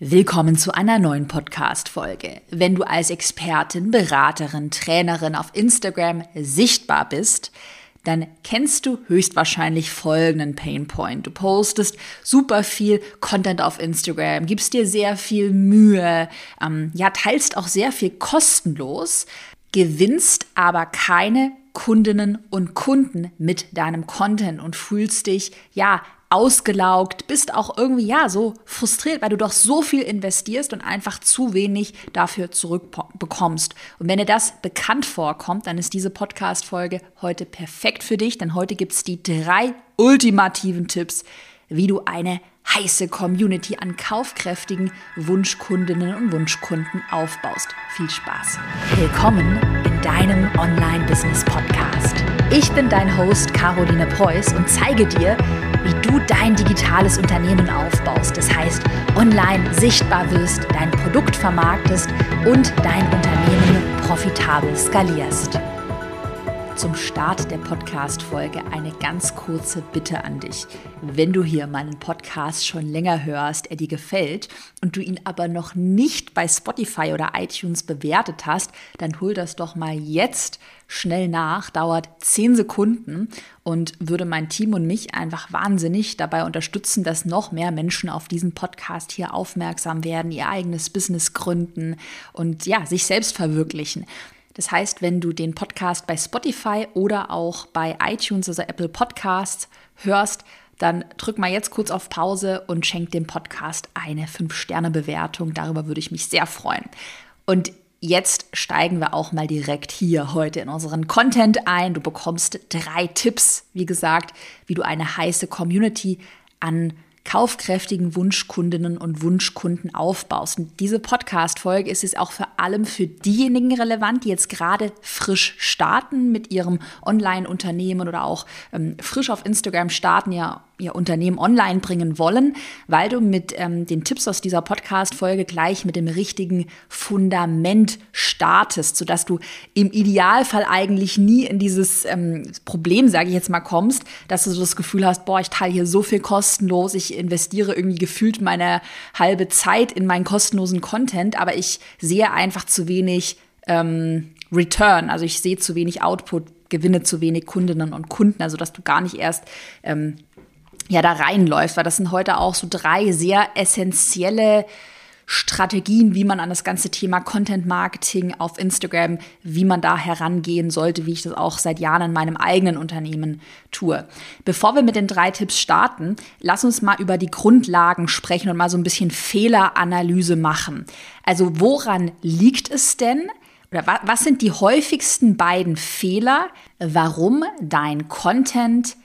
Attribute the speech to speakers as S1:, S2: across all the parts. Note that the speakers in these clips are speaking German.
S1: Willkommen zu einer neuen Podcast-Folge. Wenn du als Expertin, Beraterin, Trainerin auf Instagram sichtbar bist, dann kennst du höchstwahrscheinlich folgenden Painpoint. Du postest super viel Content auf Instagram, gibst dir sehr viel Mühe, ähm, ja, teilst auch sehr viel kostenlos, gewinnst aber keine Kundinnen und Kunden mit deinem Content und fühlst dich, ja, ausgelaugt, bist auch irgendwie ja so frustriert, weil du doch so viel investierst und einfach zu wenig dafür zurückbekommst. Und wenn dir das bekannt vorkommt, dann ist diese Podcast-Folge heute perfekt für dich, denn heute gibt es die drei ultimativen Tipps, wie du eine heiße Community an kaufkräftigen Wunschkundinnen und Wunschkunden aufbaust. Viel Spaß. Willkommen in deinem Online-Business-Podcast. Ich bin dein Host Caroline Preuß und zeige dir, wie du dein digitales Unternehmen aufbaust. Das heißt, online sichtbar wirst, dein Produkt vermarktest und dein Unternehmen profitabel skalierst. Zum Start der Podcast-Folge eine ganz kurze Bitte an dich. Wenn du hier meinen Podcast schon länger hörst, er dir gefällt und du ihn aber noch nicht bei Spotify oder iTunes bewertet hast, dann hol das doch mal jetzt schnell nach, dauert zehn Sekunden und würde mein Team und mich einfach wahnsinnig dabei unterstützen, dass noch mehr Menschen auf diesen Podcast hier aufmerksam werden, ihr eigenes Business gründen und ja, sich selbst verwirklichen. Das heißt, wenn du den Podcast bei Spotify oder auch bei iTunes, also Apple Podcasts, hörst, dann drück mal jetzt kurz auf Pause und schenk dem Podcast eine 5-Sterne-Bewertung. Darüber würde ich mich sehr freuen. Und jetzt steigen wir auch mal direkt hier heute in unseren Content ein. Du bekommst drei Tipps, wie gesagt, wie du eine heiße Community an kaufkräftigen Wunschkundinnen und Wunschkunden aufbaust. Und diese Podcast-Folge ist es auch vor allem für diejenigen relevant, die jetzt gerade frisch starten mit ihrem Online-Unternehmen oder auch ähm, frisch auf Instagram starten, ja ihr Unternehmen online bringen wollen, weil du mit ähm, den Tipps aus dieser Podcast-Folge gleich mit dem richtigen Fundament startest, sodass du im Idealfall eigentlich nie in dieses ähm, Problem, sage ich jetzt mal, kommst, dass du so das Gefühl hast, boah, ich teile hier so viel kostenlos, ich investiere irgendwie gefühlt meine halbe Zeit in meinen kostenlosen Content, aber ich sehe einfach zu wenig ähm, Return, also ich sehe zu wenig Output, gewinne zu wenig Kundinnen und Kunden, also dass du gar nicht erst ähm, ja da reinläuft, weil das sind heute auch so drei sehr essentielle Strategien, wie man an das ganze Thema Content Marketing auf Instagram, wie man da herangehen sollte, wie ich das auch seit Jahren in meinem eigenen Unternehmen tue. Bevor wir mit den drei Tipps starten, lass uns mal über die Grundlagen sprechen und mal so ein bisschen Fehleranalyse machen. Also woran liegt es denn? Oder was sind die häufigsten beiden Fehler, warum dein Content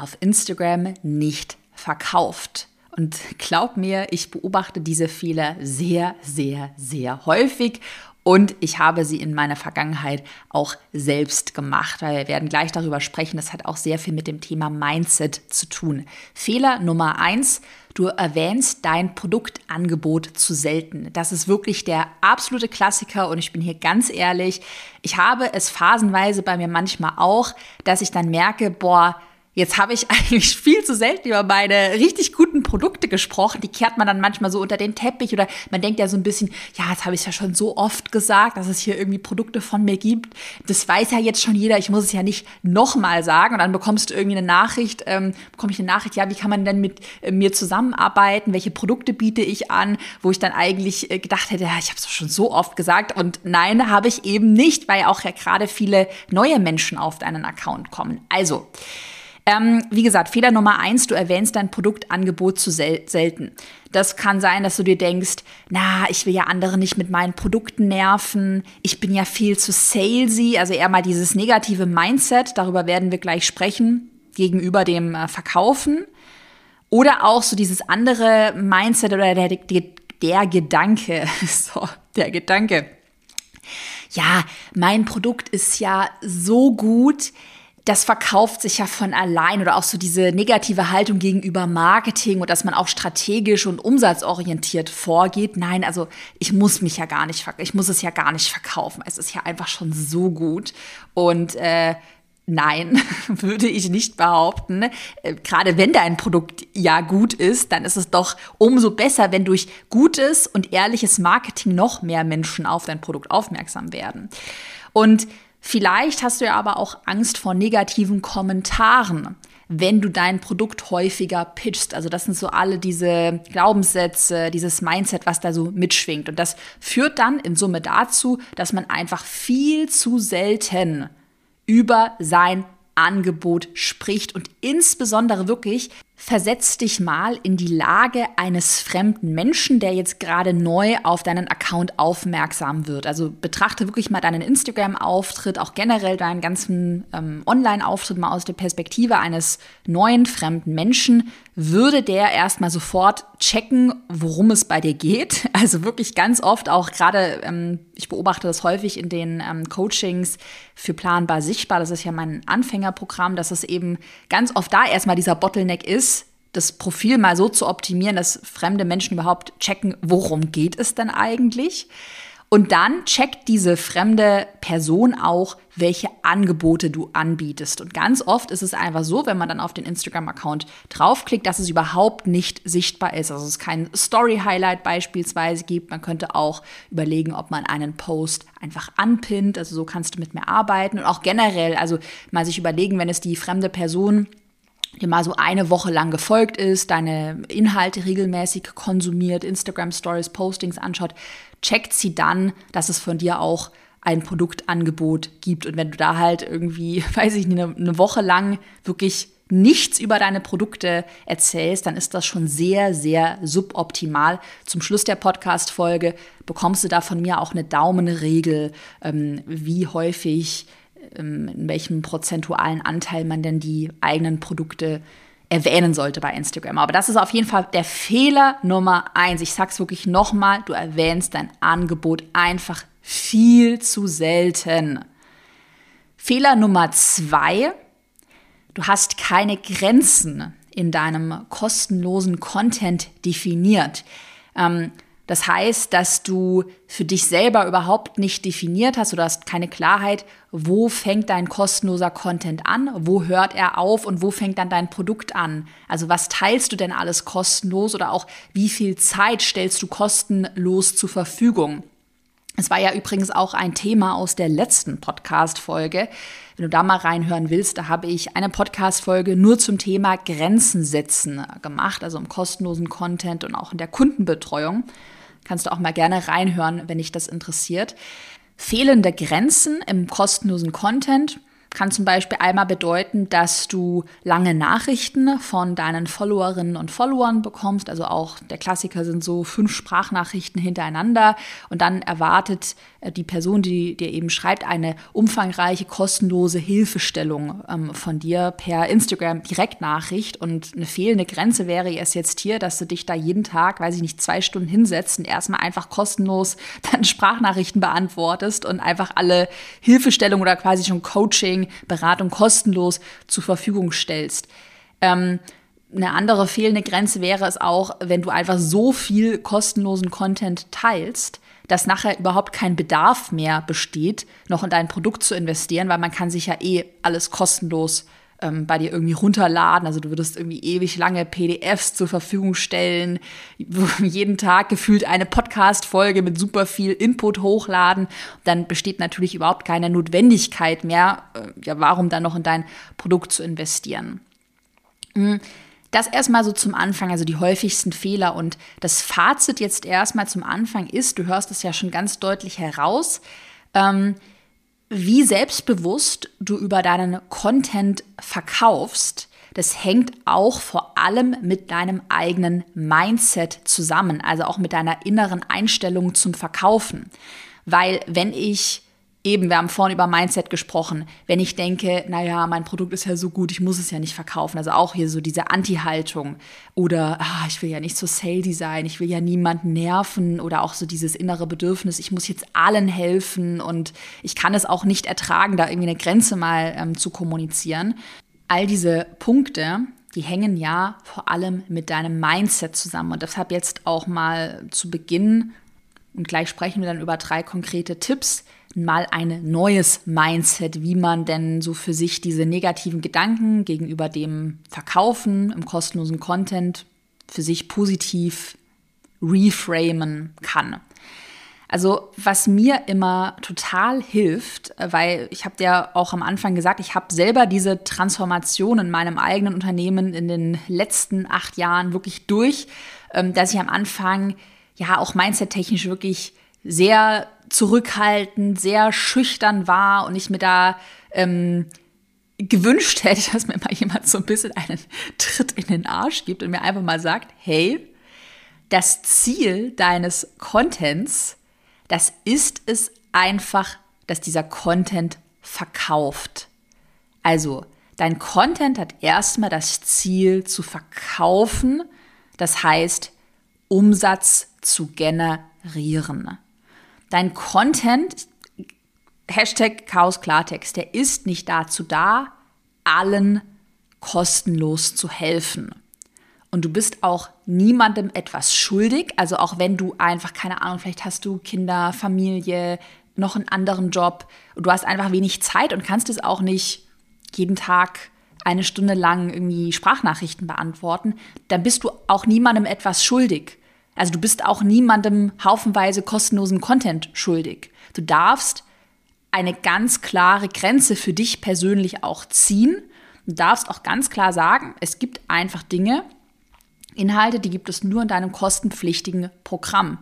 S1: auf Instagram nicht verkauft. Und glaub mir, ich beobachte diese Fehler sehr, sehr, sehr häufig und ich habe sie in meiner Vergangenheit auch selbst gemacht, wir werden gleich darüber sprechen. Das hat auch sehr viel mit dem Thema Mindset zu tun. Fehler Nummer eins, du erwähnst dein Produktangebot zu selten. Das ist wirklich der absolute Klassiker und ich bin hier ganz ehrlich, ich habe es phasenweise bei mir manchmal auch, dass ich dann merke, boah, Jetzt habe ich eigentlich viel zu selten über meine richtig guten Produkte gesprochen. Die kehrt man dann manchmal so unter den Teppich oder man denkt ja so ein bisschen, ja, jetzt habe ich ja schon so oft gesagt, dass es hier irgendwie Produkte von mir gibt. Das weiß ja jetzt schon jeder. Ich muss es ja nicht nochmal sagen. Und dann bekommst du irgendwie eine Nachricht, ähm, bekomme ich eine Nachricht, ja, wie kann man denn mit äh, mir zusammenarbeiten? Welche Produkte biete ich an? Wo ich dann eigentlich äh, gedacht hätte, ja, ich habe es schon so oft gesagt. Und nein, habe ich eben nicht, weil auch ja gerade viele neue Menschen auf deinen Account kommen. Also, ähm, wie gesagt, Fehler Nummer eins, du erwähnst dein Produktangebot zu sel selten. Das kann sein, dass du dir denkst, na, ich will ja andere nicht mit meinen Produkten nerven, ich bin ja viel zu salesy, also eher mal dieses negative Mindset, darüber werden wir gleich sprechen, gegenüber dem äh, Verkaufen. Oder auch so dieses andere Mindset oder der, der, der Gedanke, so, der Gedanke. Ja, mein Produkt ist ja so gut, das verkauft sich ja von allein oder auch so diese negative Haltung gegenüber Marketing und dass man auch strategisch und umsatzorientiert vorgeht. Nein, also ich muss mich ja gar nicht, ich muss es ja gar nicht verkaufen. Es ist ja einfach schon so gut und äh, Nein, würde ich nicht behaupten. Äh, gerade wenn dein Produkt ja gut ist, dann ist es doch umso besser, wenn durch gutes und ehrliches Marketing noch mehr Menschen auf dein Produkt aufmerksam werden. Und vielleicht hast du ja aber auch Angst vor negativen Kommentaren wenn du dein Produkt häufiger pitchst. Also das sind so alle diese Glaubenssätze, dieses Mindset, was da so mitschwingt. Und das führt dann in Summe dazu, dass man einfach viel zu selten über sein Angebot spricht und insbesondere wirklich versetz dich mal in die Lage eines fremden Menschen, der jetzt gerade neu auf deinen Account aufmerksam wird. Also betrachte wirklich mal deinen Instagram-Auftritt, auch generell deinen ganzen ähm, Online-Auftritt mal aus der Perspektive eines neuen fremden Menschen. Würde der erstmal sofort checken, worum es bei dir geht? Also wirklich ganz oft auch gerade, ähm, ich beobachte das häufig in den ähm, Coachings für Planbar Sichtbar, das ist ja mein Anfängerprogramm, dass es eben ganz oft da erstmal dieser Bottleneck ist, das Profil mal so zu optimieren, dass fremde Menschen überhaupt checken, worum geht es denn eigentlich? Und dann checkt diese fremde Person auch, welche Angebote du anbietest. Und ganz oft ist es einfach so, wenn man dann auf den Instagram-Account draufklickt, dass es überhaupt nicht sichtbar ist. Also es kein Story-Highlight beispielsweise gibt. Man könnte auch überlegen, ob man einen Post einfach anpinnt. Also so kannst du mit mir arbeiten. Und auch generell, also mal sich überlegen, wenn es die fremde Person dir mal so eine Woche lang gefolgt ist, deine Inhalte regelmäßig konsumiert, Instagram Stories, Postings anschaut, checkt sie dann, dass es von dir auch ein Produktangebot gibt. Und wenn du da halt irgendwie, weiß ich nicht, eine, Woche lang wirklich nichts über deine Produkte erzählst, dann ist das schon sehr, sehr suboptimal. Zum Schluss der Podcast-Folge bekommst du da von mir auch eine Daumenregel, ähm, wie häufig in welchem prozentualen Anteil man denn die eigenen Produkte erwähnen sollte bei Instagram. Aber das ist auf jeden Fall der Fehler Nummer eins. Ich sag's wirklich nochmal, du erwähnst dein Angebot einfach viel zu selten. Fehler Nummer zwei, du hast keine Grenzen in deinem kostenlosen Content definiert. Ähm, das heißt, dass du für dich selber überhaupt nicht definiert hast oder hast keine Klarheit, wo fängt dein kostenloser Content an, wo hört er auf und wo fängt dann dein Produkt an. Also was teilst du denn alles kostenlos oder auch wie viel Zeit stellst du kostenlos zur Verfügung? Es war ja übrigens auch ein Thema aus der letzten Podcast-Folge. Wenn du da mal reinhören willst, da habe ich eine Podcast-Folge nur zum Thema Grenzen setzen gemacht, also im kostenlosen Content und auch in der Kundenbetreuung. Kannst du auch mal gerne reinhören, wenn dich das interessiert. Fehlende Grenzen im kostenlosen Content kann zum Beispiel einmal bedeuten, dass du lange Nachrichten von deinen Followerinnen und Followern bekommst. Also auch der Klassiker sind so fünf Sprachnachrichten hintereinander und dann erwartet die Person, die dir eben schreibt, eine umfangreiche, kostenlose Hilfestellung ähm, von dir per Instagram Direktnachricht. Und eine fehlende Grenze wäre es jetzt hier, dass du dich da jeden Tag, weiß ich nicht, zwei Stunden hinsetzt und erstmal einfach kostenlos dann Sprachnachrichten beantwortest und einfach alle Hilfestellung oder quasi schon Coaching Coaching, Beratung kostenlos zur Verfügung stellst. Ähm, eine andere fehlende Grenze wäre es auch, wenn du einfach so viel kostenlosen Content teilst, dass nachher überhaupt kein Bedarf mehr besteht, noch in dein Produkt zu investieren, weil man kann sich ja eh alles kostenlos ähm, bei dir irgendwie runterladen. Also du würdest irgendwie ewig lange PDFs zur Verfügung stellen, jeden Tag gefühlt eine Podcast-Folge mit super viel Input hochladen. Dann besteht natürlich überhaupt keine Notwendigkeit mehr, äh, ja, warum dann noch in dein Produkt zu investieren. Mhm. Das erstmal so zum Anfang, also die häufigsten Fehler. Und das Fazit jetzt erstmal zum Anfang ist, du hörst es ja schon ganz deutlich heraus, ähm, wie selbstbewusst du über deinen Content verkaufst, das hängt auch vor allem mit deinem eigenen Mindset zusammen, also auch mit deiner inneren Einstellung zum Verkaufen. Weil wenn ich eben, wir haben vorhin über Mindset gesprochen, wenn ich denke, naja, mein Produkt ist ja so gut, ich muss es ja nicht verkaufen. Also auch hier so diese Anti-Haltung oder ah, ich will ja nicht so salesy sein, ich will ja niemanden nerven oder auch so dieses innere Bedürfnis, ich muss jetzt allen helfen und ich kann es auch nicht ertragen, da irgendwie eine Grenze mal ähm, zu kommunizieren. All diese Punkte, die hängen ja vor allem mit deinem Mindset zusammen. Und deshalb jetzt auch mal zu Beginn und gleich sprechen wir dann über drei konkrete Tipps, mal ein neues Mindset, wie man denn so für sich diese negativen Gedanken gegenüber dem Verkaufen im kostenlosen Content für sich positiv reframen kann. Also was mir immer total hilft, weil ich habe dir auch am Anfang gesagt, ich habe selber diese Transformation in meinem eigenen Unternehmen in den letzten acht Jahren wirklich durch, ähm, dass ich am Anfang ja auch mindset-technisch wirklich sehr zurückhaltend, sehr schüchtern war und ich mir da ähm, gewünscht hätte, dass mir mal jemand so ein bisschen einen Tritt in den Arsch gibt und mir einfach mal sagt, hey, das Ziel deines Contents das ist es einfach, dass dieser Content verkauft. Also, dein Content hat erstmal das Ziel zu verkaufen, das heißt Umsatz zu generieren. Dein Content, Hashtag Chaos Klartext, der ist nicht dazu da, allen kostenlos zu helfen. Und du bist auch niemandem etwas schuldig. Also auch wenn du einfach, keine Ahnung, vielleicht hast du Kinder, Familie, noch einen anderen Job und du hast einfach wenig Zeit und kannst es auch nicht jeden Tag eine Stunde lang irgendwie Sprachnachrichten beantworten, dann bist du auch niemandem etwas schuldig. Also du bist auch niemandem haufenweise kostenlosen Content schuldig. Du darfst eine ganz klare Grenze für dich persönlich auch ziehen. Du darfst auch ganz klar sagen, es gibt einfach Dinge, Inhalte, die gibt es nur in deinem kostenpflichtigen Programm.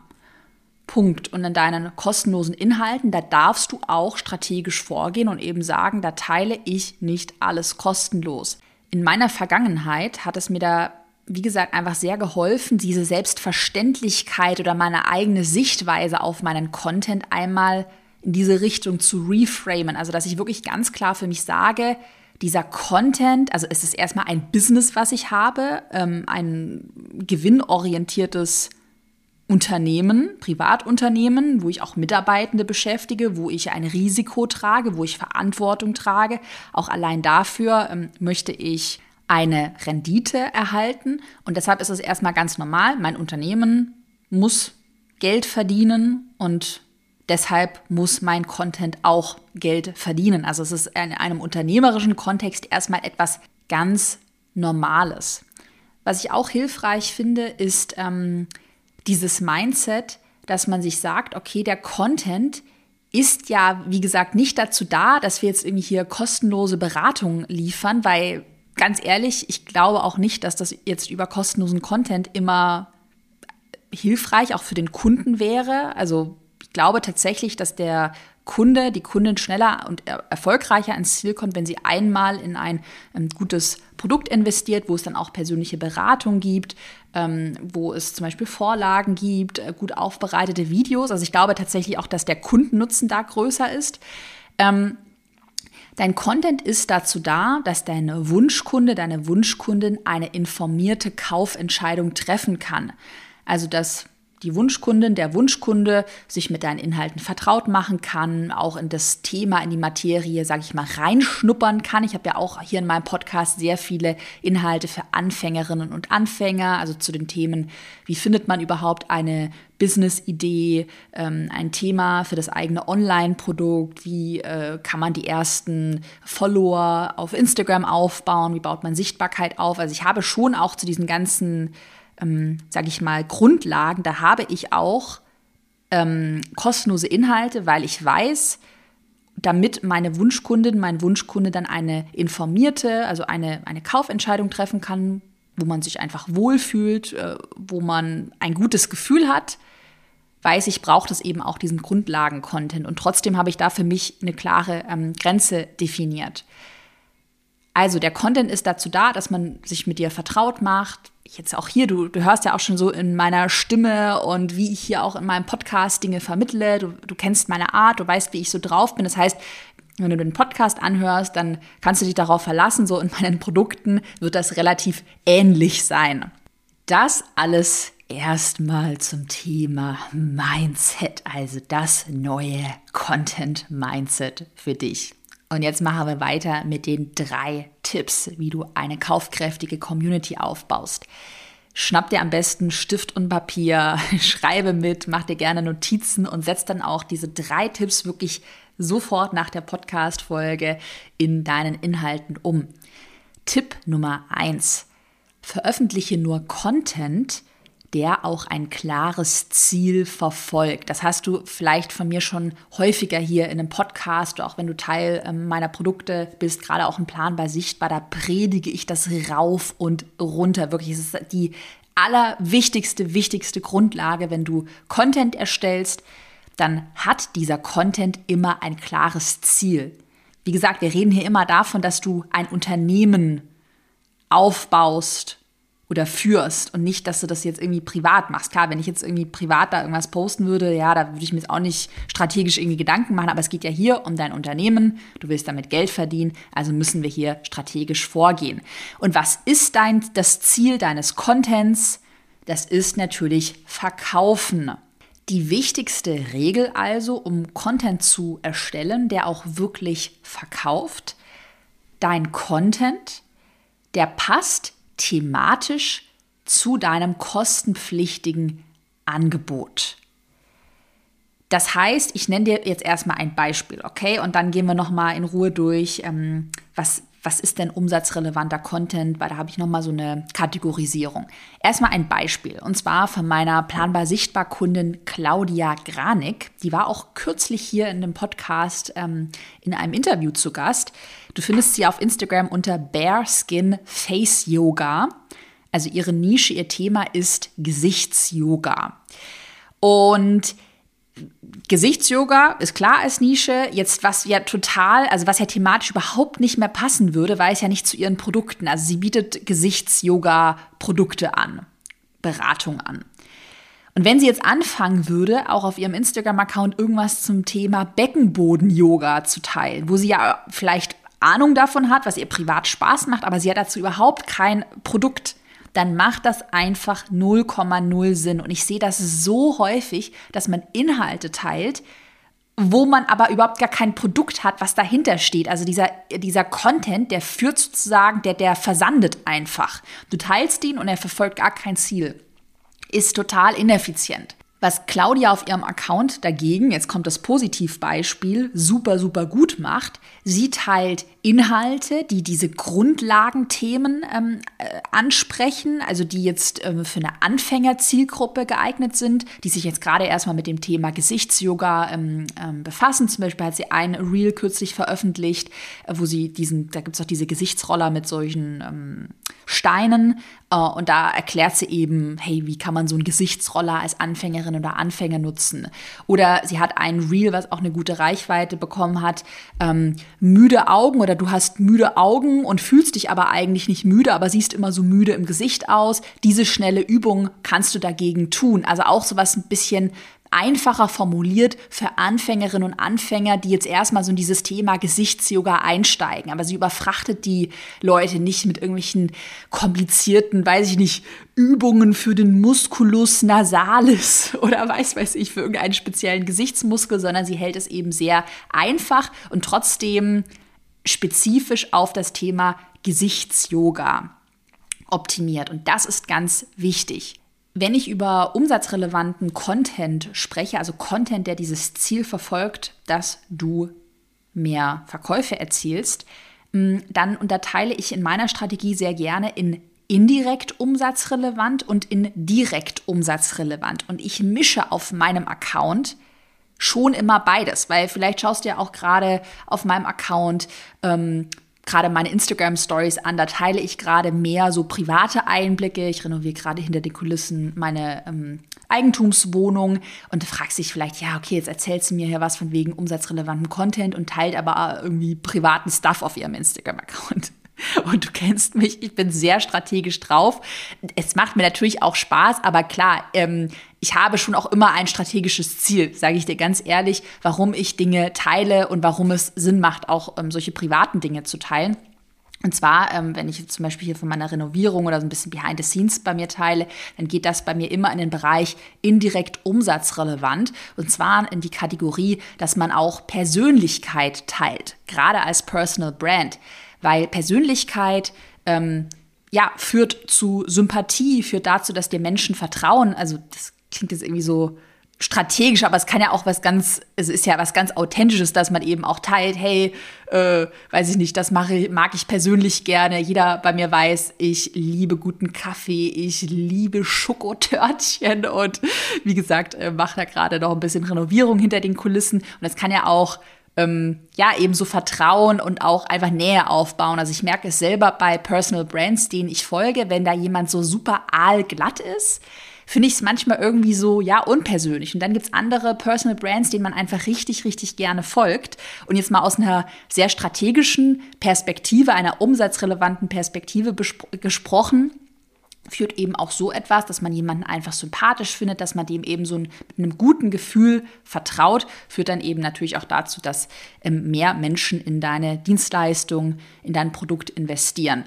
S1: Punkt. Und in deinen kostenlosen Inhalten, da darfst du auch strategisch vorgehen und eben sagen, da teile ich nicht alles kostenlos. In meiner Vergangenheit hat es mir da, wie gesagt, einfach sehr geholfen, diese Selbstverständlichkeit oder meine eigene Sichtweise auf meinen Content einmal in diese Richtung zu reframen. Also, dass ich wirklich ganz klar für mich sage, dieser Content, also es ist erstmal ein Business, was ich habe, ähm, ein gewinnorientiertes Unternehmen, Privatunternehmen, wo ich auch Mitarbeitende beschäftige, wo ich ein Risiko trage, wo ich Verantwortung trage. Auch allein dafür ähm, möchte ich eine Rendite erhalten. Und deshalb ist es erstmal ganz normal. Mein Unternehmen muss Geld verdienen und Deshalb muss mein Content auch Geld verdienen. Also es ist in einem unternehmerischen Kontext erstmal etwas ganz Normales. Was ich auch hilfreich finde, ist ähm, dieses Mindset, dass man sich sagt, okay, der Content ist ja, wie gesagt, nicht dazu da, dass wir jetzt irgendwie hier kostenlose Beratungen liefern, weil ganz ehrlich, ich glaube auch nicht, dass das jetzt über kostenlosen Content immer hilfreich auch für den Kunden wäre. Also ich glaube tatsächlich, dass der Kunde, die Kundin schneller und erfolgreicher ins Ziel kommt, wenn sie einmal in ein ähm, gutes Produkt investiert, wo es dann auch persönliche Beratung gibt, ähm, wo es zum Beispiel Vorlagen gibt, äh, gut aufbereitete Videos. Also ich glaube tatsächlich auch, dass der Kundennutzen da größer ist. Ähm, Dein Content ist dazu da, dass deine Wunschkunde, deine Wunschkundin eine informierte Kaufentscheidung treffen kann. Also dass die Wunschkundin, der Wunschkunde sich mit deinen Inhalten vertraut machen kann, auch in das Thema, in die Materie, sage ich mal, reinschnuppern kann. Ich habe ja auch hier in meinem Podcast sehr viele Inhalte für Anfängerinnen und Anfänger, also zu den Themen, wie findet man überhaupt eine Business-Idee, ähm, ein Thema für das eigene Online-Produkt, wie äh, kann man die ersten Follower auf Instagram aufbauen, wie baut man Sichtbarkeit auf. Also ich habe schon auch zu diesen ganzen ähm, sage ich mal, Grundlagen, da habe ich auch ähm, kostenlose Inhalte, weil ich weiß, damit meine Wunschkundin, mein Wunschkunde dann eine informierte, also eine, eine Kaufentscheidung treffen kann, wo man sich einfach wohlfühlt, äh, wo man ein gutes Gefühl hat, weiß ich, braucht es eben auch diesen Grundlagen-Content. Und trotzdem habe ich da für mich eine klare ähm, Grenze definiert. Also der Content ist dazu da, dass man sich mit dir vertraut macht, jetzt auch hier, du, du hörst ja auch schon so in meiner Stimme und wie ich hier auch in meinem Podcast Dinge vermittle. Du, du kennst meine Art, du weißt, wie ich so drauf bin. Das heißt, wenn du den Podcast anhörst, dann kannst du dich darauf verlassen, so in meinen Produkten wird das relativ ähnlich sein. Das alles erstmal zum Thema Mindset, also das neue Content Mindset für dich. Und jetzt machen wir weiter mit den drei Tipps, wie du eine kaufkräftige Community aufbaust. schnapp dir am besten Stift und Papier, schreibe mit, mach dir gerne Notizen und setz dann auch diese drei Tipps wirklich sofort nach der Podcast-Folge in deinen Inhalten um. Tipp Nummer eins: Veröffentliche nur Content, der auch ein klares Ziel verfolgt. Das hast du vielleicht von mir schon häufiger hier in einem Podcast, auch wenn du Teil ähm, meiner Produkte bist, gerade auch im Plan bei Sichtbar, da predige ich das rauf und runter. Wirklich, es ist die allerwichtigste, wichtigste Grundlage, wenn du Content erstellst, dann hat dieser Content immer ein klares Ziel. Wie gesagt, wir reden hier immer davon, dass du ein Unternehmen aufbaust oder führst und nicht, dass du das jetzt irgendwie privat machst. Klar, wenn ich jetzt irgendwie privat da irgendwas posten würde, ja, da würde ich mir jetzt auch nicht strategisch irgendwie Gedanken machen, aber es geht ja hier um dein Unternehmen, du willst damit Geld verdienen, also müssen wir hier strategisch vorgehen. Und was ist dein das Ziel deines Contents? Das ist natürlich verkaufen. Die wichtigste Regel also, um Content zu erstellen, der auch wirklich verkauft, dein Content, der passt thematisch zu deinem kostenpflichtigen Angebot. Das heißt, ich nenne dir jetzt erstmal ein Beispiel, okay? Und dann gehen wir nochmal in Ruhe durch, ähm, was, was ist denn umsatzrelevanter Content, weil da habe ich nochmal so eine Kategorisierung. Erstmal ein Beispiel, und zwar von meiner planbar sichtbar Kundin Claudia Granik. Die war auch kürzlich hier in dem Podcast ähm, in einem Interview zu Gast. Du findest sie auf Instagram unter Bare Skin Face Yoga. Also ihre Nische, ihr Thema ist Gesichtsyoga. Und Gesichtsyoga ist klar als Nische. Jetzt, was ja total, also was ja thematisch überhaupt nicht mehr passen würde, weil es ja nicht zu ihren Produkten. Also sie bietet Gesichtsyoga-Produkte an, Beratung an. Und wenn sie jetzt anfangen würde, auch auf ihrem Instagram-Account irgendwas zum Thema Beckenboden-Yoga zu teilen, wo sie ja vielleicht Ahnung davon hat, was ihr privat Spaß macht, aber sie hat dazu überhaupt kein Produkt dann macht das einfach 0,0 Sinn. Und ich sehe das so häufig, dass man Inhalte teilt, wo man aber überhaupt gar kein Produkt hat, was dahinter steht. Also dieser, dieser Content, der führt sozusagen, der, der versandet einfach. Du teilst ihn und er verfolgt gar kein Ziel. Ist total ineffizient. Was Claudia auf ihrem Account dagegen, jetzt kommt das Positivbeispiel, super, super gut macht, sie teilt Inhalte, die diese Grundlagenthemen ähm, äh, ansprechen, also die jetzt ähm, für eine Anfängerzielgruppe geeignet sind, die sich jetzt gerade erstmal mit dem Thema Gesichtsyoga ähm, ähm befassen. Zum Beispiel hat sie ein Reel kürzlich veröffentlicht, äh, wo sie diesen, da gibt es auch diese Gesichtsroller mit solchen ähm, Steinen äh, und da erklärt sie eben, hey, wie kann man so einen Gesichtsroller als Anfängerin oder Anfänger nutzen? Oder sie hat ein Reel, was auch eine gute Reichweite bekommen hat, ähm, müde Augen oder du hast müde Augen und fühlst dich aber eigentlich nicht müde, aber siehst immer so müde im Gesicht aus. Diese schnelle Übung kannst du dagegen tun. Also auch so was ein bisschen einfacher formuliert für Anfängerinnen und Anfänger, die jetzt erstmal so in dieses Thema Gesichtsyoga einsteigen. Aber sie überfrachtet die Leute nicht mit irgendwelchen komplizierten, weiß ich nicht, Übungen für den Musculus nasalis oder weiß weiß ich, für irgendeinen speziellen Gesichtsmuskel, sondern sie hält es eben sehr einfach und trotzdem spezifisch auf das Thema Gesichtsyoga optimiert. Und das ist ganz wichtig. Wenn ich über umsatzrelevanten Content spreche, also Content, der dieses Ziel verfolgt, dass du mehr Verkäufe erzielst, mm, dann unterteile ich in meiner Strategie sehr gerne in indirekt umsatzrelevant und in direkt umsatzrelevant. Und ich mische auf meinem Account schon immer beides, weil vielleicht schaust du ja auch gerade auf meinem Account ähm, gerade meine Instagram Stories an, da teile ich gerade mehr so private Einblicke. Ich renoviere gerade hinter den Kulissen meine ähm, Eigentumswohnung und fragst dich vielleicht, ja, okay, jetzt erzählst du mir hier was von wegen umsatzrelevanten Content und teilt aber irgendwie privaten Stuff auf ihrem Instagram-Account. Und du kennst mich, ich bin sehr strategisch drauf. Es macht mir natürlich auch Spaß, aber klar, ähm, ich habe schon auch immer ein strategisches Ziel, sage ich dir ganz ehrlich, warum ich Dinge teile und warum es Sinn macht, auch ähm, solche privaten Dinge zu teilen. Und zwar, ähm, wenn ich zum Beispiel hier von meiner Renovierung oder so ein bisschen Behind the Scenes bei mir teile, dann geht das bei mir immer in den Bereich indirekt umsatzrelevant. Und zwar in die Kategorie, dass man auch Persönlichkeit teilt, gerade als Personal Brand. Weil Persönlichkeit ähm, ja, führt zu Sympathie, führt dazu, dass dir Menschen vertrauen. Also das klingt jetzt irgendwie so strategisch, aber es kann ja auch was ganz, es ist ja was ganz Authentisches, dass man eben auch teilt, hey, äh, weiß ich nicht, das mache, mag ich persönlich gerne. Jeder bei mir weiß, ich liebe guten Kaffee, ich liebe Schokotörtchen und wie gesagt, äh, mache da gerade noch ein bisschen Renovierung hinter den Kulissen. Und das kann ja auch ähm, ja, eben so Vertrauen und auch einfach Nähe aufbauen. Also ich merke es selber bei Personal Brands, denen ich folge, wenn da jemand so super aalglatt ist, finde ich es manchmal irgendwie so, ja, unpersönlich. Und dann gibt es andere Personal Brands, denen man einfach richtig, richtig gerne folgt. Und jetzt mal aus einer sehr strategischen Perspektive, einer umsatzrelevanten Perspektive gesprochen, führt eben auch so etwas, dass man jemanden einfach sympathisch findet, dass man dem eben so ein, mit einem guten Gefühl vertraut, führt dann eben natürlich auch dazu, dass ähm, mehr Menschen in deine Dienstleistung, in dein Produkt investieren.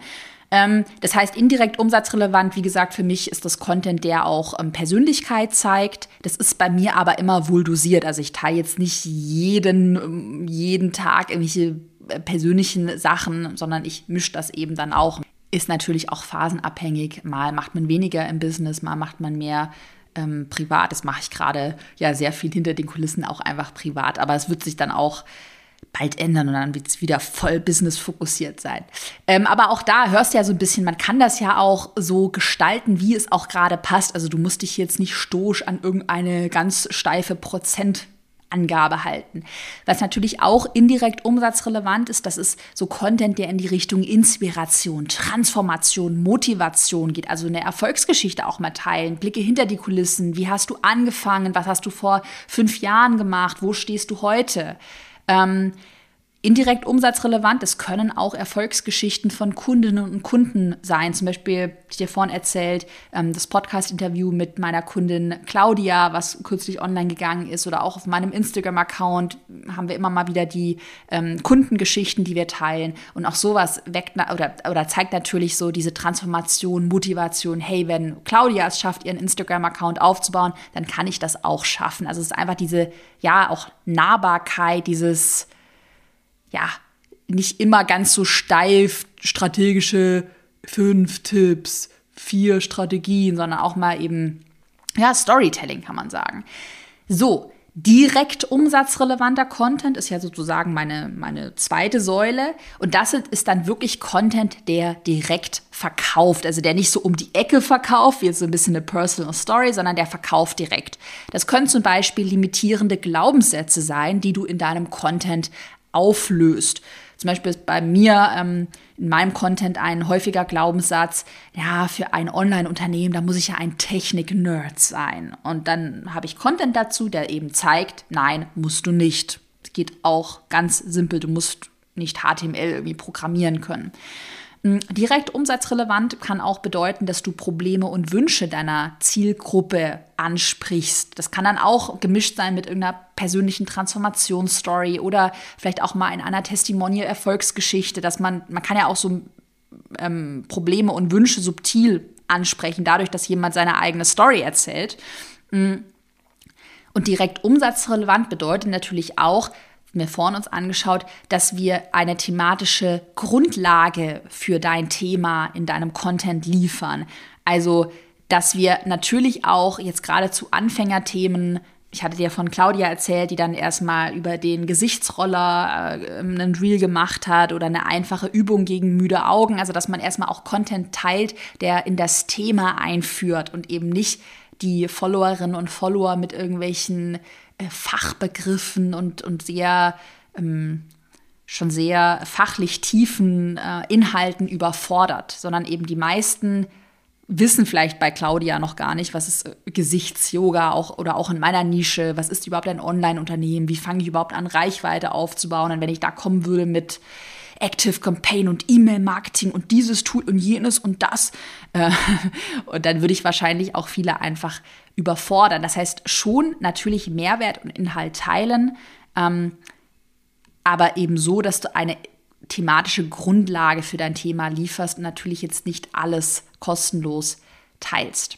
S1: Ähm, das heißt, indirekt umsatzrelevant, wie gesagt, für mich ist das Content, der auch ähm, Persönlichkeit zeigt. Das ist bei mir aber immer wohl dosiert. Also ich teile jetzt nicht jeden, ähm, jeden Tag irgendwelche äh, persönlichen Sachen, sondern ich mische das eben dann auch. Ist natürlich auch phasenabhängig. Mal macht man weniger im Business, mal macht man mehr ähm, privat. Das mache ich gerade ja sehr viel hinter den Kulissen auch einfach privat. Aber es wird sich dann auch bald ändern und dann wird es wieder voll business fokussiert sein. Ähm, aber auch da hörst du ja so ein bisschen, man kann das ja auch so gestalten, wie es auch gerade passt. Also du musst dich jetzt nicht stoisch an irgendeine ganz steife Prozentangabe halten. Was natürlich auch indirekt umsatzrelevant ist, das ist so Content, der in die Richtung Inspiration, Transformation, Motivation geht. Also eine Erfolgsgeschichte auch mal teilen, Blicke hinter die Kulissen. Wie hast du angefangen? Was hast du vor fünf Jahren gemacht? Wo stehst du heute? Ähm, indirekt umsatzrelevant. Es können auch Erfolgsgeschichten von Kundinnen und Kunden sein. Zum Beispiel, ich dir vorhin erzählt, ähm, das Podcast-Interview mit meiner Kundin Claudia, was kürzlich online gegangen ist, oder auch auf meinem Instagram-Account haben wir immer mal wieder die ähm, Kundengeschichten, die wir teilen. Und auch sowas weckt oder, oder zeigt natürlich so diese Transformation, Motivation. Hey, wenn Claudia es schafft, ihren Instagram-Account aufzubauen, dann kann ich das auch schaffen. Also es ist einfach diese, ja, auch Nahbarkeit, dieses ja, nicht immer ganz so steif strategische fünf Tipps, vier Strategien, sondern auch mal eben, ja, Storytelling kann man sagen. So, direkt umsatzrelevanter Content ist ja sozusagen meine, meine zweite Säule. Und das ist dann wirklich Content, der direkt verkauft. Also der nicht so um die Ecke verkauft, wie jetzt so ein bisschen eine Personal Story, sondern der verkauft direkt. Das können zum Beispiel limitierende Glaubenssätze sein, die du in deinem Content auflöst. Zum Beispiel ist bei mir ähm, in meinem Content ein häufiger Glaubenssatz, ja, für ein Online-Unternehmen, da muss ich ja ein Technik-Nerd sein. Und dann habe ich Content dazu, der eben zeigt, nein, musst du nicht. Es geht auch ganz simpel, du musst nicht HTML irgendwie programmieren können. Hm, direkt umsatzrelevant kann auch bedeuten, dass du Probleme und Wünsche deiner Zielgruppe ansprichst. Das kann dann auch gemischt sein mit irgendeiner persönlichen Transformationsstory oder vielleicht auch mal in einer Testimonial-Erfolgsgeschichte, dass man, man kann ja auch so ähm, Probleme und Wünsche subtil ansprechen, dadurch, dass jemand seine eigene Story erzählt. Hm. Und direkt umsatzrelevant bedeutet natürlich auch, mir vorhin uns angeschaut, dass wir eine thematische Grundlage für dein Thema in deinem Content liefern. Also, dass wir natürlich auch jetzt gerade zu Anfängerthemen ich hatte dir von Claudia erzählt, die dann erstmal über den Gesichtsroller äh, einen Reel gemacht hat oder eine einfache Übung gegen müde Augen. Also, dass man erstmal auch Content teilt, der in das Thema einführt und eben nicht die Followerinnen und Follower mit irgendwelchen Fachbegriffen und, und sehr ähm, schon sehr fachlich tiefen äh, Inhalten überfordert, sondern eben die meisten wissen vielleicht bei Claudia noch gar nicht, was ist äh, Gesichtsyoga auch oder auch in meiner Nische, was ist überhaupt ein Online-Unternehmen, wie fange ich überhaupt an, Reichweite aufzubauen. Und wenn ich da kommen würde mit Active Campaign und E-Mail-Marketing und dieses Tool und jenes und das. Äh, und dann würde ich wahrscheinlich auch viele einfach überfordern. Das heißt, schon natürlich Mehrwert und Inhalt teilen, ähm, aber eben so, dass du eine thematische Grundlage für dein Thema lieferst und natürlich jetzt nicht alles kostenlos teilst.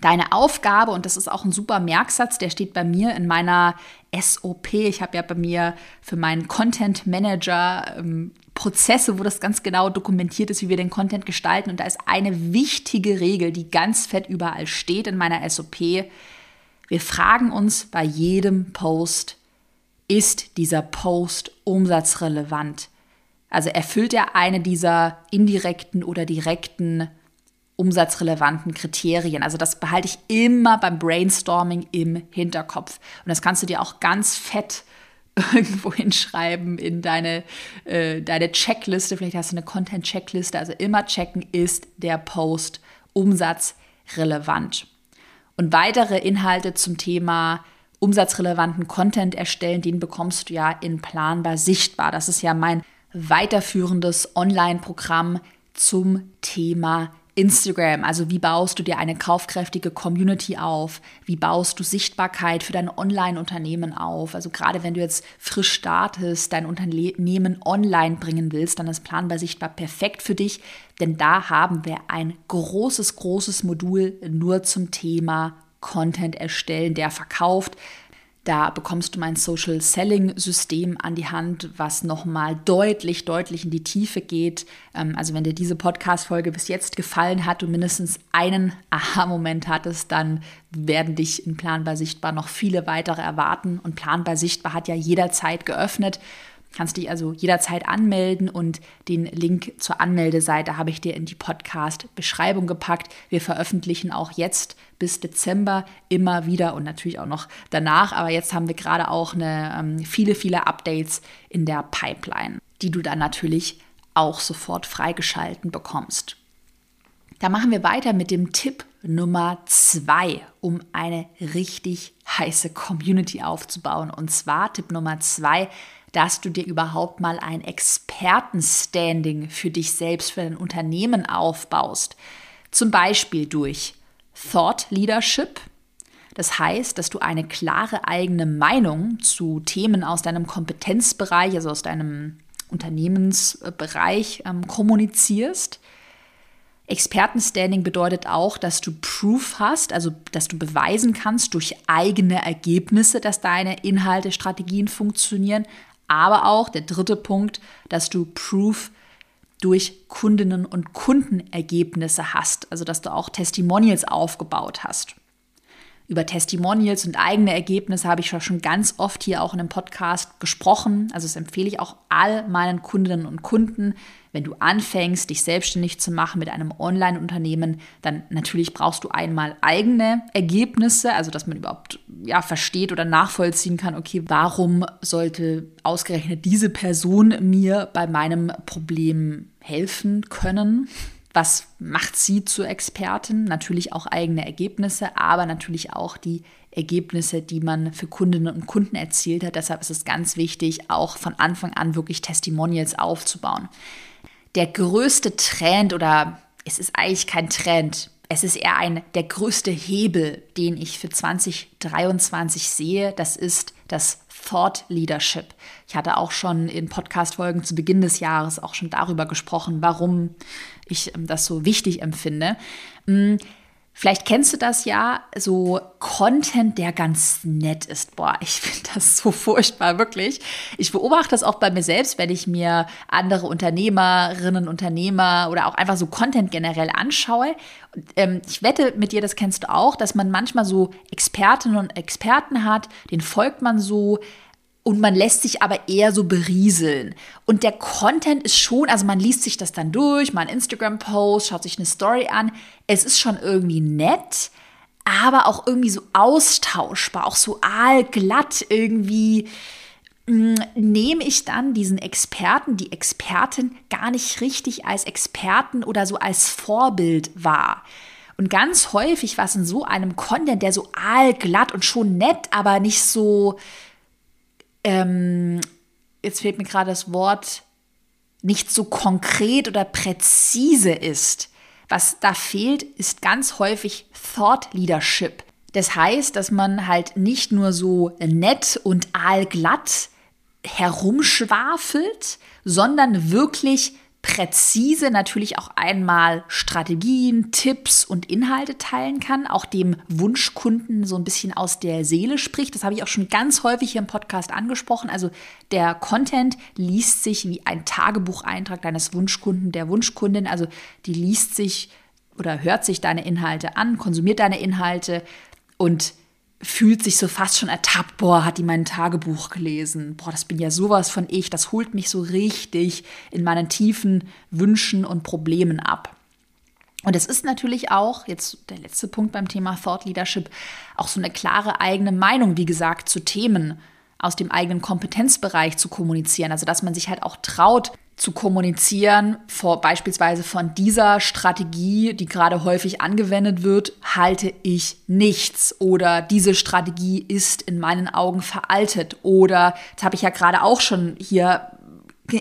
S1: Deine Aufgabe, und das ist auch ein super Merksatz, der steht bei mir in meiner SOP. Ich habe ja bei mir für meinen Content Manager ähm, Prozesse, wo das ganz genau dokumentiert ist, wie wir den Content gestalten. Und da ist eine wichtige Regel, die ganz fett überall steht in meiner SOP. Wir fragen uns bei jedem Post, ist dieser Post umsatzrelevant? Also erfüllt er eine dieser indirekten oder direkten umsatzrelevanten Kriterien. Also das behalte ich immer beim Brainstorming im Hinterkopf. Und das kannst du dir auch ganz fett irgendwo hinschreiben in deine, äh, deine Checkliste. Vielleicht hast du eine Content-Checkliste. Also immer checken, ist der Post umsatzrelevant. Und weitere Inhalte zum Thema umsatzrelevanten Content erstellen, den bekommst du ja in Planbar sichtbar. Das ist ja mein weiterführendes Online-Programm zum Thema Instagram, also wie baust du dir eine kaufkräftige Community auf? Wie baust du Sichtbarkeit für dein Online-Unternehmen auf? Also gerade wenn du jetzt frisch startest, dein Unternehmen online bringen willst, dann ist Planbar Sichtbar perfekt für dich, denn da haben wir ein großes, großes Modul nur zum Thema Content erstellen, der verkauft. Da bekommst du mein Social Selling System an die Hand, was nochmal deutlich, deutlich in die Tiefe geht. Ähm, also wenn dir diese Podcast-Folge bis jetzt gefallen hat und mindestens einen Aha-Moment hattest, dann werden dich in Planbar Sichtbar noch viele weitere erwarten. Und Planbar Sichtbar hat ja jederzeit geöffnet. Kannst dich also jederzeit anmelden und den Link zur Anmeldeseite habe ich dir in die Podcast-Beschreibung gepackt. Wir veröffentlichen auch jetzt bis Dezember immer wieder und natürlich auch noch danach. Aber jetzt haben wir gerade auch eine, ähm, viele, viele Updates in der Pipeline, die du dann natürlich auch sofort freigeschalten bekommst. Da machen wir weiter mit dem Tipp Nummer zwei, um eine richtig heiße Community aufzubauen. Und zwar Tipp Nummer zwei, dass du dir überhaupt mal ein Expertenstanding für dich selbst, für dein Unternehmen aufbaust. Zum Beispiel durch Thought Leadership. Das heißt, dass du eine klare eigene Meinung zu Themen aus deinem Kompetenzbereich, also aus deinem Unternehmensbereich ähm, kommunizierst. Expertenstanding bedeutet auch, dass du Proof hast, also dass du beweisen kannst durch eigene Ergebnisse, dass deine Inhalte, Strategien funktionieren, aber auch der dritte Punkt, dass du Proof durch Kundinnen und Kundenergebnisse hast, also dass du auch Testimonials aufgebaut hast. Über Testimonials und eigene Ergebnisse habe ich schon ganz oft hier auch in einem Podcast gesprochen. Also das empfehle ich auch all meinen Kundinnen und Kunden. Wenn du anfängst, dich selbstständig zu machen mit einem Online-Unternehmen, dann natürlich brauchst du einmal eigene Ergebnisse, also dass man überhaupt ja, versteht oder nachvollziehen kann, okay, warum sollte ausgerechnet diese Person mir bei meinem Problem helfen können? Was macht sie zur Expertin? Natürlich auch eigene Ergebnisse, aber natürlich auch die Ergebnisse, die man für Kundinnen und Kunden erzielt hat. Deshalb ist es ganz wichtig, auch von Anfang an wirklich Testimonials aufzubauen. Der größte Trend oder es ist eigentlich kein Trend, es ist eher ein der größte Hebel, den ich für 2023 sehe, das ist das Thought Leadership. Ich hatte auch schon in Podcast-Folgen zu Beginn des Jahres auch schon darüber gesprochen, warum ich ähm, das so wichtig empfinde. Vielleicht kennst du das ja, so Content, der ganz nett ist. Boah, ich finde das so furchtbar, wirklich. Ich beobachte das auch bei mir selbst, wenn ich mir andere Unternehmerinnen, Unternehmer oder auch einfach so Content generell anschaue. Ähm, ich wette mit dir, das kennst du auch, dass man manchmal so Expertinnen und Experten hat, den folgt man so, und man lässt sich aber eher so berieseln. Und der Content ist schon, also man liest sich das dann durch, mal ein Instagram-Post, schaut sich eine Story an. Es ist schon irgendwie nett, aber auch irgendwie so austauschbar, auch so aalglatt irgendwie hm, nehme ich dann diesen Experten, die Expertin gar nicht richtig als Experten oder so als Vorbild wahr. Und ganz häufig war es in so einem Content, der so aalglatt und schon nett, aber nicht so, ähm, jetzt fehlt mir gerade das Wort, nicht so konkret oder präzise ist. Was da fehlt, ist ganz häufig Thought Leadership. Das heißt, dass man halt nicht nur so nett und aalglatt herumschwafelt, sondern wirklich präzise natürlich auch einmal Strategien, Tipps und Inhalte teilen kann, auch dem Wunschkunden so ein bisschen aus der Seele spricht. Das habe ich auch schon ganz häufig hier im Podcast angesprochen. Also der Content liest sich wie ein Tagebucheintrag deines Wunschkunden, der Wunschkundin. Also die liest sich oder hört sich deine Inhalte an, konsumiert deine Inhalte und fühlt sich so fast schon ertappt, boah, hat die mein Tagebuch gelesen, boah, das bin ja sowas von ich, das holt mich so richtig in meinen tiefen Wünschen und Problemen ab. Und es ist natürlich auch, jetzt der letzte Punkt beim Thema Thought Leadership, auch so eine klare eigene Meinung, wie gesagt, zu Themen aus dem eigenen Kompetenzbereich zu kommunizieren. Also dass man sich halt auch traut, zu kommunizieren, vor, beispielsweise von dieser Strategie, die gerade häufig angewendet wird, halte ich nichts oder diese Strategie ist in meinen Augen veraltet oder, das habe ich ja gerade auch schon hier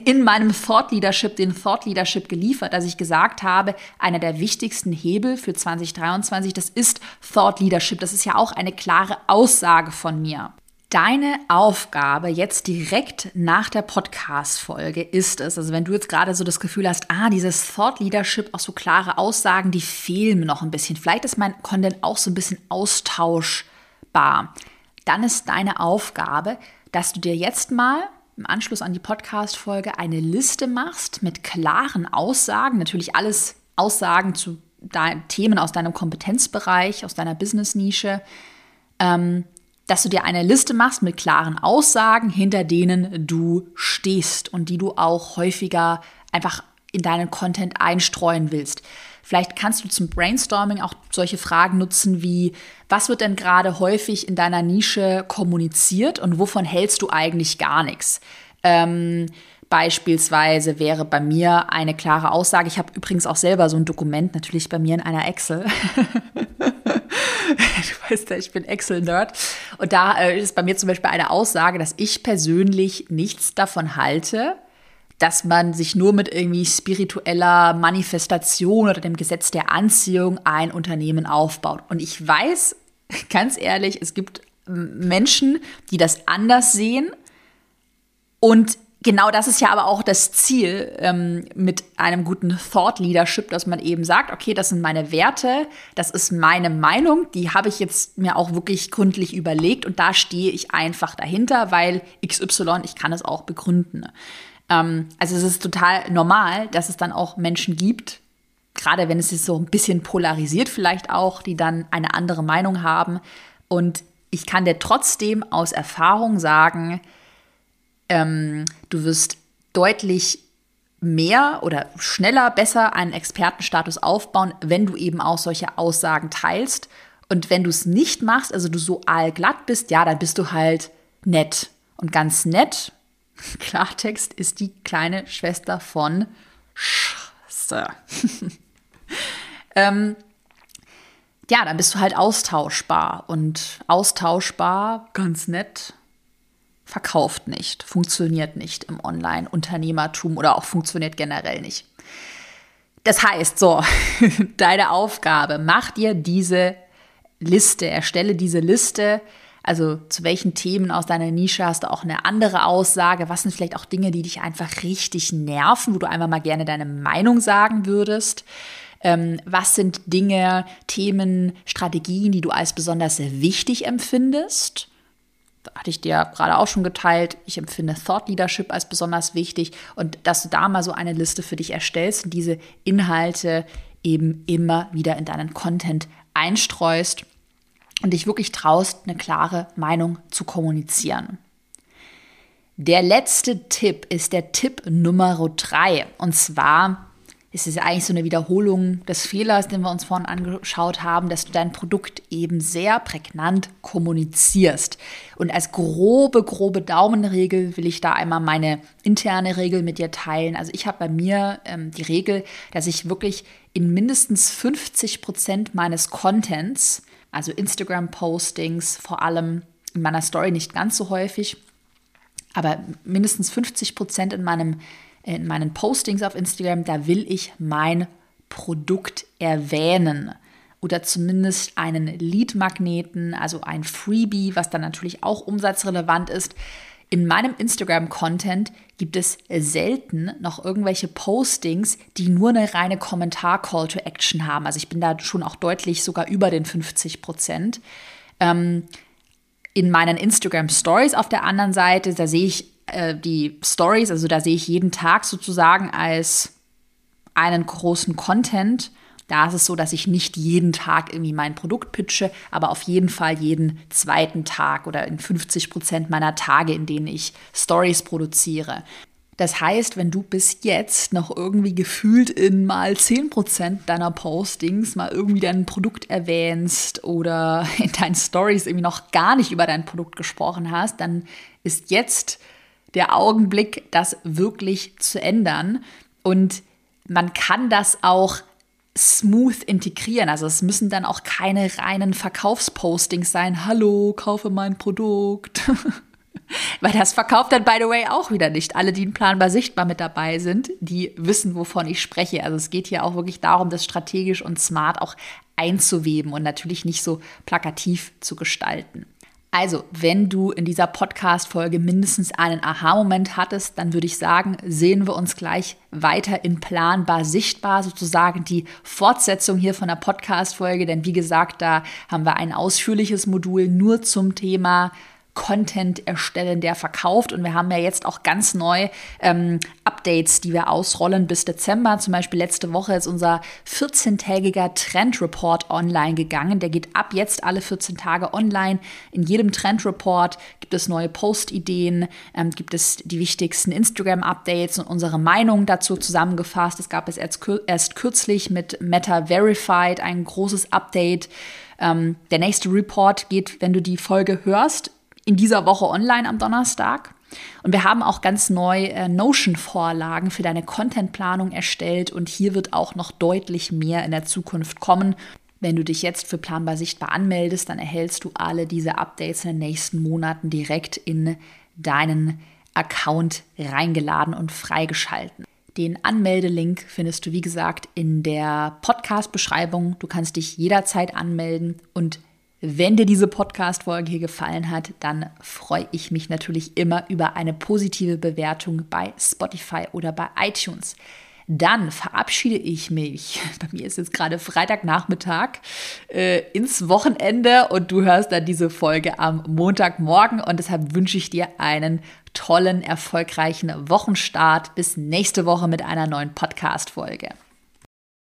S1: in meinem Thought Leadership, den Thought Leadership geliefert, dass ich gesagt habe, einer der wichtigsten Hebel für 2023, das ist Thought Leadership. Das ist ja auch eine klare Aussage von mir. Deine Aufgabe jetzt direkt nach der Podcast-Folge ist es, also wenn du jetzt gerade so das Gefühl hast, ah, dieses Thought Leadership, auch so klare Aussagen, die fehlen mir noch ein bisschen. Vielleicht ist mein Content auch so ein bisschen austauschbar. Dann ist deine Aufgabe, dass du dir jetzt mal im Anschluss an die Podcast-Folge eine Liste machst mit klaren Aussagen, natürlich alles Aussagen zu Themen aus deinem Kompetenzbereich, aus deiner Business-Nische. Ähm, dass du dir eine Liste machst mit klaren Aussagen, hinter denen du stehst und die du auch häufiger einfach in deinen Content einstreuen willst. Vielleicht kannst du zum Brainstorming auch solche Fragen nutzen wie, was wird denn gerade häufig in deiner Nische kommuniziert und wovon hältst du eigentlich gar nichts? Ähm, Beispielsweise wäre bei mir eine klare Aussage, ich habe übrigens auch selber so ein Dokument, natürlich bei mir in einer Excel. du weißt ja, ich bin Excel-Nerd. Und da äh, ist bei mir zum Beispiel eine Aussage, dass ich persönlich nichts davon halte, dass man sich nur mit irgendwie spiritueller Manifestation oder dem Gesetz der Anziehung ein Unternehmen aufbaut. Und ich weiß, ganz ehrlich, es gibt Menschen, die das anders sehen. Und genau das ist ja aber auch das Ziel ähm, mit einem guten Thought Leadership, dass man eben sagt, okay, das sind meine Werte, das ist meine Meinung, die habe ich jetzt mir auch wirklich gründlich überlegt und da stehe ich einfach dahinter, weil XY, ich kann es auch begründen. Ähm, also es ist total normal, dass es dann auch Menschen gibt, gerade wenn es sich so ein bisschen polarisiert vielleicht auch, die dann eine andere Meinung haben und ich kann dir trotzdem aus Erfahrung sagen, ähm, du wirst deutlich mehr oder schneller, besser einen Expertenstatus aufbauen, wenn du eben auch solche Aussagen teilst. Und wenn du es nicht machst, also du so allglatt bist, ja, dann bist du halt nett. Und ganz nett, Klartext, ist die kleine Schwester von Scheiße. ähm, ja, dann bist du halt austauschbar. Und austauschbar, ganz nett, verkauft nicht, funktioniert nicht im Online-Unternehmertum oder auch funktioniert generell nicht. Das heißt, so, deine Aufgabe, mach dir diese Liste, erstelle diese Liste, also zu welchen Themen aus deiner Nische hast du auch eine andere Aussage? Was sind vielleicht auch Dinge, die dich einfach richtig nerven, wo du einfach mal gerne deine Meinung sagen würdest? Ähm, was sind Dinge, Themen, Strategien, die du als besonders wichtig empfindest? Hatte ich dir gerade auch schon geteilt. Ich empfinde Thought Leadership als besonders wichtig und dass du da mal so eine Liste für dich erstellst und diese Inhalte eben immer wieder in deinen Content einstreust und dich wirklich traust, eine klare Meinung zu kommunizieren. Der letzte Tipp ist der Tipp Nummer drei und zwar ist es eigentlich so eine Wiederholung des Fehlers, den wir uns vorhin angeschaut haben, dass du dein Produkt eben sehr prägnant kommunizierst. Und als grobe, grobe Daumenregel will ich da einmal meine interne Regel mit dir teilen. Also ich habe bei mir ähm, die Regel, dass ich wirklich in mindestens 50 Prozent meines Contents, also Instagram-Postings, vor allem in meiner Story nicht ganz so häufig, aber mindestens 50 Prozent in meinem in meinen Postings auf Instagram, da will ich mein Produkt erwähnen oder zumindest einen Lead-Magneten, also ein Freebie, was dann natürlich auch umsatzrelevant ist. in meinem Instagram-Content gibt es selten noch irgendwelche Postings, die nur eine reine Kommentar-Call to Action haben. Also ich bin da schon auch deutlich sogar über den 50 Prozent. Ähm, in meinen Instagram Stories auf der anderen Seite, da sehe ich äh, die Stories, also da sehe ich jeden Tag sozusagen als einen großen Content da ist es so, dass ich nicht jeden Tag irgendwie mein Produkt pitche, aber auf jeden Fall jeden zweiten Tag oder in 50 Prozent meiner Tage, in denen ich Stories produziere. Das heißt, wenn du bis jetzt noch irgendwie gefühlt in mal 10% deiner Postings mal irgendwie dein Produkt erwähnst oder in deinen Stories irgendwie noch gar nicht über dein Produkt gesprochen hast, dann ist jetzt der Augenblick, das wirklich zu ändern. Und man kann das auch smooth integrieren. Also es müssen dann auch keine reinen Verkaufspostings sein. Hallo, kaufe mein Produkt. Weil das verkauft dann, by the way, auch wieder nicht. Alle, die in planbar sichtbar mit dabei sind, die wissen, wovon ich spreche. Also es geht hier auch wirklich darum, das strategisch und smart auch einzuweben und natürlich nicht so plakativ zu gestalten. Also, wenn du in dieser Podcast-Folge mindestens einen Aha-Moment hattest, dann würde ich sagen, sehen wir uns gleich weiter in planbar sichtbar, sozusagen die Fortsetzung hier von der Podcast-Folge. Denn wie gesagt, da haben wir ein ausführliches Modul nur zum Thema Content erstellen, der verkauft. Und wir haben ja jetzt auch ganz neu ähm, Updates, die wir ausrollen bis Dezember. Zum Beispiel letzte Woche ist unser 14-tägiger Trend Report online gegangen. Der geht ab jetzt alle 14 Tage online. In jedem Trend Report gibt es neue Post-Ideen, ähm, gibt es die wichtigsten Instagram-Updates und unsere Meinung dazu zusammengefasst. Es gab es erst, erst kürzlich mit Meta Verified ein großes Update. Ähm, der nächste Report geht, wenn du die Folge hörst, in dieser Woche online am Donnerstag. Und wir haben auch ganz neu äh, Notion-Vorlagen für deine Contentplanung erstellt und hier wird auch noch deutlich mehr in der Zukunft kommen. Wenn du dich jetzt für Planbar Sichtbar anmeldest, dann erhältst du alle diese Updates in den nächsten Monaten direkt in deinen Account reingeladen und freigeschalten. Den Anmeldelink findest du, wie gesagt, in der Podcast-Beschreibung. Du kannst dich jederzeit anmelden und wenn dir diese Podcast-Folge hier gefallen hat, dann freue ich mich natürlich immer über eine positive Bewertung bei Spotify oder bei iTunes. Dann verabschiede ich mich. Bei mir ist jetzt gerade Freitagnachmittag äh, ins Wochenende und du hörst dann diese Folge am Montagmorgen und deshalb wünsche ich dir einen tollen, erfolgreichen Wochenstart. Bis nächste Woche mit einer neuen Podcast-Folge.